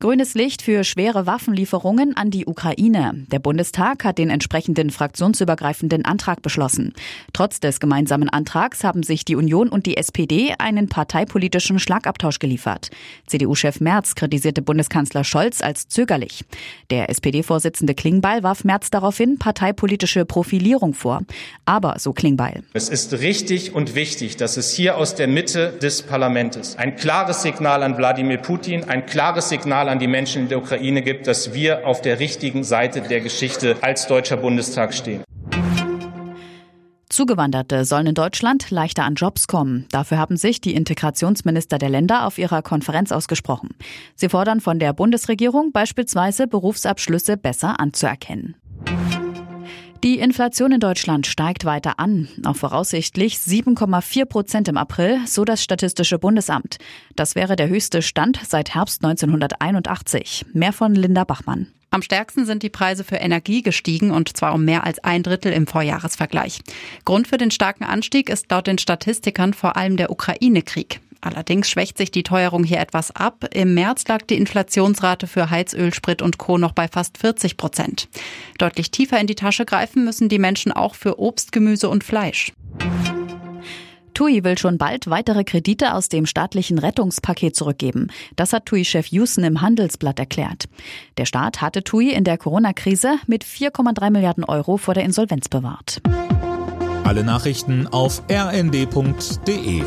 Grünes Licht für schwere Waffenlieferungen an die Ukraine. Der Bundestag hat den entsprechenden fraktionsübergreifenden Antrag beschlossen. Trotz des gemeinsamen Antrags haben sich die Union und die SPD einen parteipolitischen Schlagabtausch geliefert. CDU-Chef Merz kritisierte Bundeskanzler Scholz als zögerlich. Der SPD-Vorsitzende Klingbeil warf Merz daraufhin parteipolitische Profilierung vor. Aber, so Klingbeil. Es ist richtig und wichtig, dass es hier aus der Mitte des Parlaments ein klares Signal an Wladimir Putin, ein klares Signal Signal an die Menschen in der Ukraine gibt, dass wir auf der richtigen Seite der Geschichte als Deutscher Bundestag stehen. Zugewanderte sollen in Deutschland leichter an Jobs kommen. Dafür haben sich die Integrationsminister der Länder auf ihrer Konferenz ausgesprochen. Sie fordern von der Bundesregierung beispielsweise Berufsabschlüsse besser anzuerkennen. Die Inflation in Deutschland steigt weiter an, auf voraussichtlich 7,4 Prozent im April, so das Statistische Bundesamt. Das wäre der höchste Stand seit Herbst 1981. Mehr von Linda Bachmann. Am stärksten sind die Preise für Energie gestiegen und zwar um mehr als ein Drittel im Vorjahresvergleich. Grund für den starken Anstieg ist laut den Statistikern vor allem der Ukraine-Krieg. Allerdings schwächt sich die Teuerung hier etwas ab. Im März lag die Inflationsrate für Heizöl, Sprit und Co. noch bei fast 40 Prozent. Deutlich tiefer in die Tasche greifen müssen die Menschen auch für Obst, Gemüse und Fleisch. TUI will schon bald weitere Kredite aus dem staatlichen Rettungspaket zurückgeben. Das hat TUI-Chef Houston im Handelsblatt erklärt. Der Staat hatte TUI in der Corona-Krise mit 4,3 Milliarden Euro vor der Insolvenz bewahrt. Alle Nachrichten auf rnd.de